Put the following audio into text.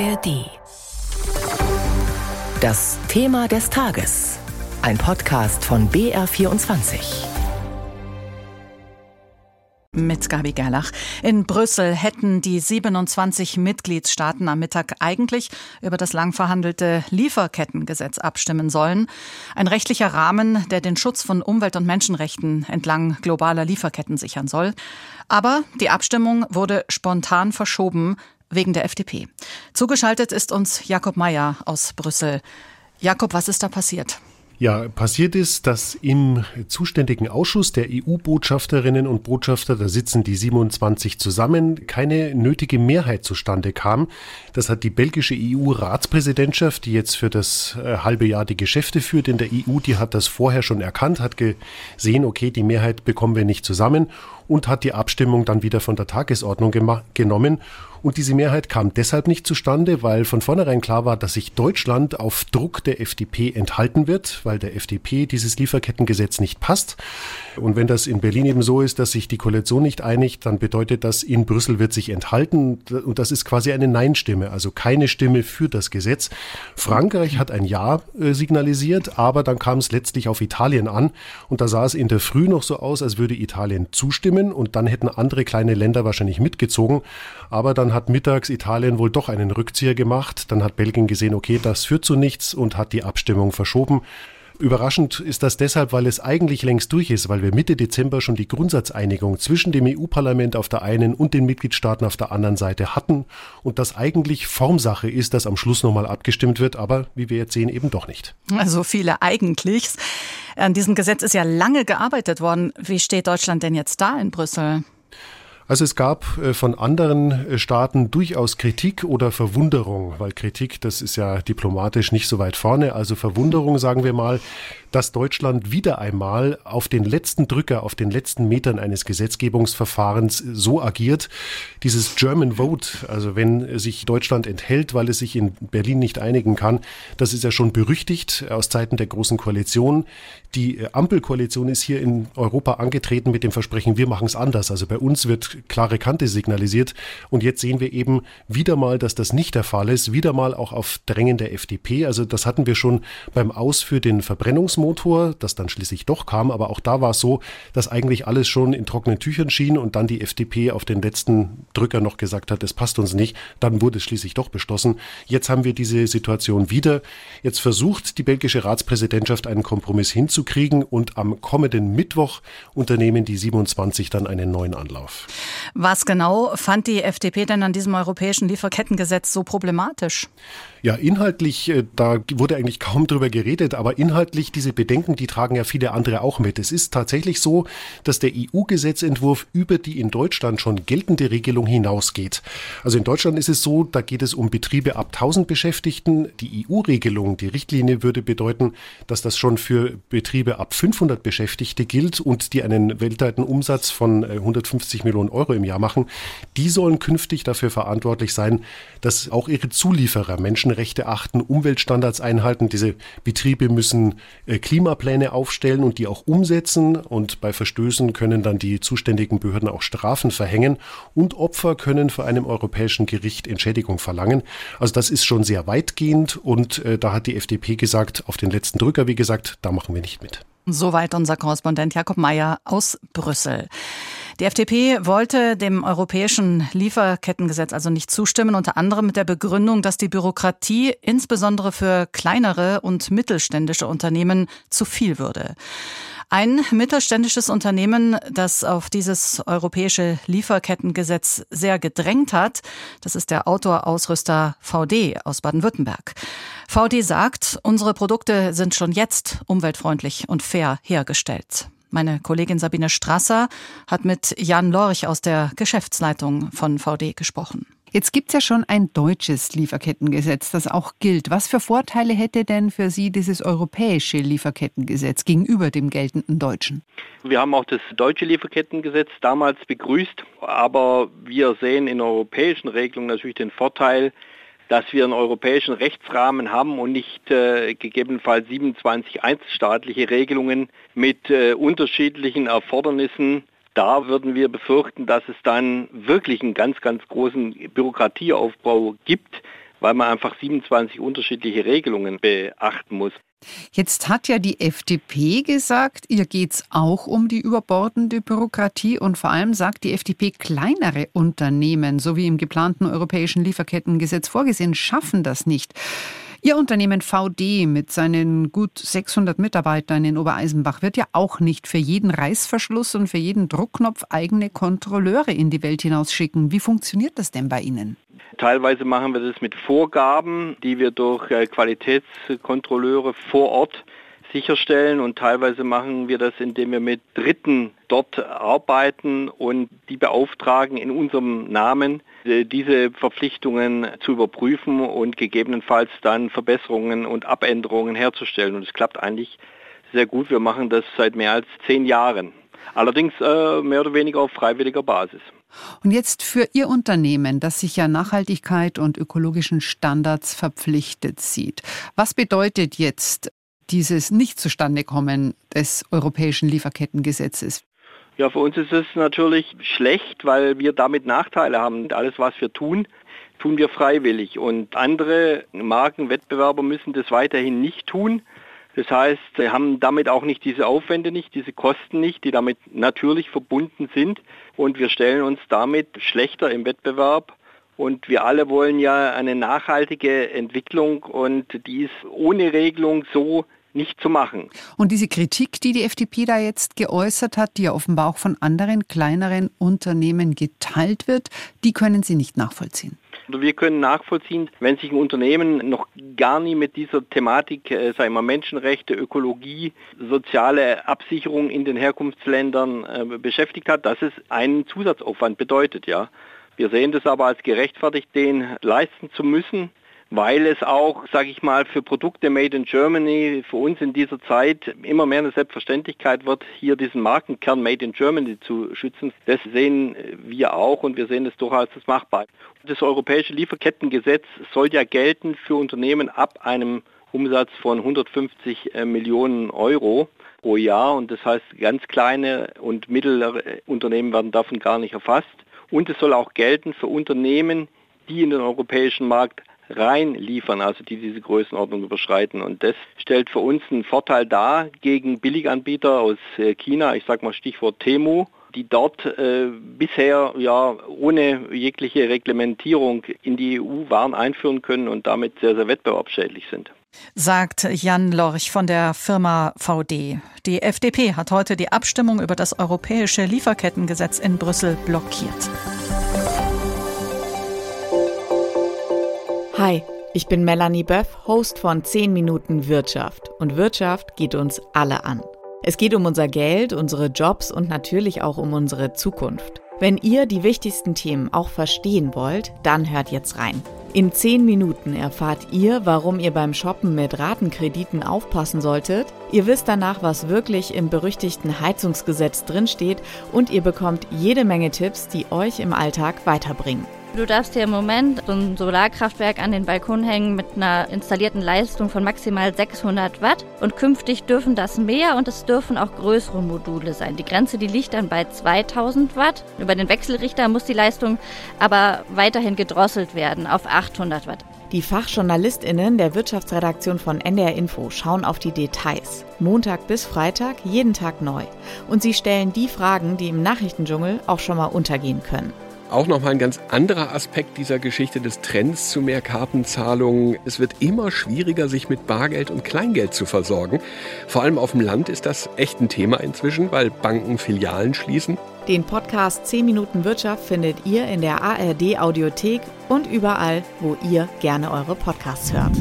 ARD. Das Thema des Tages. Ein Podcast von BR24 mit Gabi Gerlach. In Brüssel hätten die 27 Mitgliedstaaten am Mittag eigentlich über das lang verhandelte Lieferkettengesetz abstimmen sollen. Ein rechtlicher Rahmen, der den Schutz von Umwelt- und Menschenrechten entlang globaler Lieferketten sichern soll. Aber die Abstimmung wurde spontan verschoben wegen der FDP. Zugeschaltet ist uns Jakob Mayer aus Brüssel. Jakob, was ist da passiert? Ja, passiert ist, dass im zuständigen Ausschuss der EU-Botschafterinnen und Botschafter, da sitzen die 27 zusammen, keine nötige Mehrheit zustande kam. Das hat die belgische EU-Ratspräsidentschaft, die jetzt für das äh, halbe Jahr die Geschäfte führt in der EU, die hat das vorher schon erkannt, hat gesehen, okay, die Mehrheit bekommen wir nicht zusammen und hat die Abstimmung dann wieder von der Tagesordnung genommen. Und diese Mehrheit kam deshalb nicht zustande, weil von vornherein klar war, dass sich Deutschland auf Druck der FDP enthalten wird, weil der FDP dieses Lieferkettengesetz nicht passt. Und wenn das in Berlin eben so ist, dass sich die Koalition nicht einigt, dann bedeutet das, in Brüssel wird sich enthalten. Und das ist quasi eine Nein-Stimme, also keine Stimme für das Gesetz. Frankreich hat ein Ja äh, signalisiert, aber dann kam es letztlich auf Italien an. Und da sah es in der Früh noch so aus, als würde Italien zustimmen und dann hätten andere kleine Länder wahrscheinlich mitgezogen. Aber dann hat mittags Italien wohl doch einen Rückzieher gemacht. Dann hat Belgien gesehen, okay, das führt zu nichts und hat die Abstimmung verschoben. Überraschend ist das deshalb, weil es eigentlich längst durch ist, weil wir Mitte Dezember schon die Grundsatzeinigung zwischen dem EU-Parlament auf der einen und den Mitgliedstaaten auf der anderen Seite hatten und das eigentlich Formsache ist, dass am Schluss nochmal abgestimmt wird, aber wie wir jetzt sehen, eben doch nicht. Also viele Eigentlichs. An diesem Gesetz ist ja lange gearbeitet worden. Wie steht Deutschland denn jetzt da in Brüssel? Also es gab äh, von anderen äh, Staaten durchaus Kritik oder Verwunderung, weil Kritik, das ist ja diplomatisch nicht so weit vorne. Also Verwunderung, sagen wir mal, dass Deutschland wieder einmal auf den letzten Drücker, auf den letzten Metern eines Gesetzgebungsverfahrens so agiert. Dieses German Vote, also wenn sich Deutschland enthält, weil es sich in Berlin nicht einigen kann, das ist ja schon berüchtigt aus Zeiten der Großen Koalition. Die Ampelkoalition ist hier in Europa angetreten mit dem Versprechen, wir machen es anders. Also bei uns wird klare Kante signalisiert. Und jetzt sehen wir eben wieder mal, dass das nicht der Fall ist. Wieder mal auch auf Drängen der FDP. Also das hatten wir schon beim Aus für den Verbrennungsmotor. Das dann schließlich doch kam. Aber auch da war es so, dass eigentlich alles schon in trockenen Tüchern schien und dann die FDP auf den letzten Drücker noch gesagt hat, es passt uns nicht. Dann wurde es schließlich doch beschlossen. Jetzt haben wir diese Situation wieder. Jetzt versucht die belgische Ratspräsidentschaft einen Kompromiss hinzukriegen und am kommenden Mittwoch unternehmen die 27 dann einen neuen Anlauf. Was genau fand die FDP denn an diesem europäischen Lieferkettengesetz so problematisch? Ja, inhaltlich, äh, da wurde eigentlich kaum drüber geredet, aber inhaltlich diese Bedenken, die tragen ja viele andere auch mit. Es ist tatsächlich so, dass der EU-Gesetzentwurf über die in Deutschland schon geltende Regelung hinausgeht. Also in Deutschland ist es so, da geht es um Betriebe ab 1000 Beschäftigten. Die EU-Regelung, die Richtlinie würde bedeuten, dass das schon für Betriebe ab 500 Beschäftigte gilt und die einen weltweiten Umsatz von 150 äh, Millionen Euro im Jahr machen. Die sollen künftig dafür verantwortlich sein, dass auch ihre Zulieferer Menschen Menschenrechte achten, Umweltstandards einhalten. Diese Betriebe müssen äh, Klimapläne aufstellen und die auch umsetzen. Und bei Verstößen können dann die zuständigen Behörden auch Strafen verhängen. Und Opfer können vor einem europäischen Gericht Entschädigung verlangen. Also das ist schon sehr weitgehend. Und äh, da hat die FDP gesagt, auf den letzten Drücker, wie gesagt, da machen wir nicht mit. Soweit unser Korrespondent Jakob Mayer aus Brüssel. Die FDP wollte dem europäischen Lieferkettengesetz also nicht zustimmen, unter anderem mit der Begründung, dass die Bürokratie insbesondere für kleinere und mittelständische Unternehmen zu viel würde. Ein mittelständisches Unternehmen, das auf dieses europäische Lieferkettengesetz sehr gedrängt hat, das ist der Outdoor-Ausrüster VD aus Baden-Württemberg. VD sagt, unsere Produkte sind schon jetzt umweltfreundlich und fair hergestellt. Meine Kollegin Sabine Strasser hat mit Jan Lorch aus der Geschäftsleitung von VD gesprochen. Jetzt gibt es ja schon ein deutsches Lieferkettengesetz, das auch gilt. Was für Vorteile hätte denn für Sie dieses europäische Lieferkettengesetz gegenüber dem geltenden deutschen? Wir haben auch das deutsche Lieferkettengesetz damals begrüßt, aber wir sehen in europäischen Regelungen natürlich den Vorteil, dass wir einen europäischen Rechtsrahmen haben und nicht äh, gegebenenfalls 27 einzelstaatliche Regelungen mit äh, unterschiedlichen Erfordernissen. Da würden wir befürchten, dass es dann wirklich einen ganz, ganz großen Bürokratieaufbau gibt, weil man einfach 27 unterschiedliche Regelungen beachten muss. Jetzt hat ja die FDP gesagt, ihr geht es auch um die überbordende Bürokratie und vor allem sagt die FDP, kleinere Unternehmen, so wie im geplanten europäischen Lieferkettengesetz vorgesehen, schaffen das nicht. Ihr Unternehmen VD mit seinen gut 600 Mitarbeitern in Obereisenbach wird ja auch nicht für jeden Reißverschluss und für jeden Druckknopf eigene Kontrolleure in die Welt hinausschicken. Wie funktioniert das denn bei Ihnen? Teilweise machen wir das mit Vorgaben, die wir durch äh, Qualitätskontrolleure vor Ort sicherstellen und teilweise machen wir das, indem wir mit Dritten dort arbeiten und die beauftragen in unserem Namen äh, diese Verpflichtungen zu überprüfen und gegebenenfalls dann Verbesserungen und Abänderungen herzustellen. Und es klappt eigentlich sehr gut. Wir machen das seit mehr als zehn Jahren. Allerdings äh, mehr oder weniger auf freiwilliger Basis. Und jetzt für Ihr Unternehmen, das sich ja Nachhaltigkeit und ökologischen Standards verpflichtet sieht. Was bedeutet jetzt dieses Nicht-Zustande-Kommen des europäischen Lieferkettengesetzes? Ja, für uns ist es natürlich schlecht, weil wir damit Nachteile haben. Alles, was wir tun, tun wir freiwillig. Und andere Markenwettbewerber müssen das weiterhin nicht tun. Das heißt, sie haben damit auch nicht diese Aufwände nicht, diese Kosten nicht, die damit natürlich verbunden sind. Und wir stellen uns damit schlechter im Wettbewerb. Und wir alle wollen ja eine nachhaltige Entwicklung und die ist ohne Regelung so nicht zu machen. Und diese Kritik, die die FDP da jetzt geäußert hat, die ja offenbar auch von anderen kleineren Unternehmen geteilt wird, die können Sie nicht nachvollziehen. Also wir können nachvollziehen, wenn sich ein Unternehmen noch gar nie mit dieser Thematik, äh, sagen wir Menschenrechte, Ökologie, soziale Absicherung in den Herkunftsländern äh, beschäftigt hat, dass es einen Zusatzaufwand bedeutet, ja. Wir sehen das aber als gerechtfertigt, den leisten zu müssen weil es auch, sage ich mal, für Produkte made in Germany für uns in dieser Zeit immer mehr eine Selbstverständlichkeit wird, hier diesen Markenkern made in Germany zu schützen. Das sehen wir auch und wir sehen es durchaus als machbar. Das europäische Lieferkettengesetz soll ja gelten für Unternehmen ab einem Umsatz von 150 äh, Millionen Euro pro Jahr und das heißt ganz kleine und mittlere Unternehmen werden davon gar nicht erfasst. Und es soll auch gelten für Unternehmen, die in den europäischen Markt reinliefern, also die diese Größenordnung überschreiten. Und das stellt für uns einen Vorteil dar gegen Billiganbieter aus äh, China, ich sage mal Stichwort Temu, die dort äh, bisher ja ohne jegliche Reglementierung in die EU Waren einführen können und damit sehr, sehr wettbewerbsschädlich sind. Sagt Jan Lorch von der Firma VD. Die FDP hat heute die Abstimmung über das europäische Lieferkettengesetz in Brüssel blockiert. Hi, ich bin Melanie Böff, Host von 10 Minuten Wirtschaft. Und Wirtschaft geht uns alle an. Es geht um unser Geld, unsere Jobs und natürlich auch um unsere Zukunft. Wenn ihr die wichtigsten Themen auch verstehen wollt, dann hört jetzt rein. In 10 Minuten erfahrt ihr, warum ihr beim Shoppen mit Ratenkrediten aufpassen solltet. Ihr wisst danach, was wirklich im berüchtigten Heizungsgesetz drinsteht und ihr bekommt jede Menge Tipps, die euch im Alltag weiterbringen. Du darfst dir im Moment so ein Solarkraftwerk an den Balkon hängen mit einer installierten Leistung von maximal 600 Watt. Und künftig dürfen das mehr und es dürfen auch größere Module sein. Die Grenze, die liegt dann bei 2000 Watt. Über den Wechselrichter muss die Leistung aber weiterhin gedrosselt werden auf 800 Watt. Die FachjournalistInnen der Wirtschaftsredaktion von NDR Info schauen auf die Details. Montag bis Freitag, jeden Tag neu. Und sie stellen die Fragen, die im Nachrichtendschungel auch schon mal untergehen können auch nochmal ein ganz anderer Aspekt dieser Geschichte des Trends zu mehr Kartenzahlungen. Es wird immer schwieriger, sich mit Bargeld und Kleingeld zu versorgen. Vor allem auf dem Land ist das echt ein Thema inzwischen, weil Banken Filialen schließen. Den Podcast 10 Minuten Wirtschaft findet ihr in der ARD Audiothek und überall, wo ihr gerne eure Podcasts hört.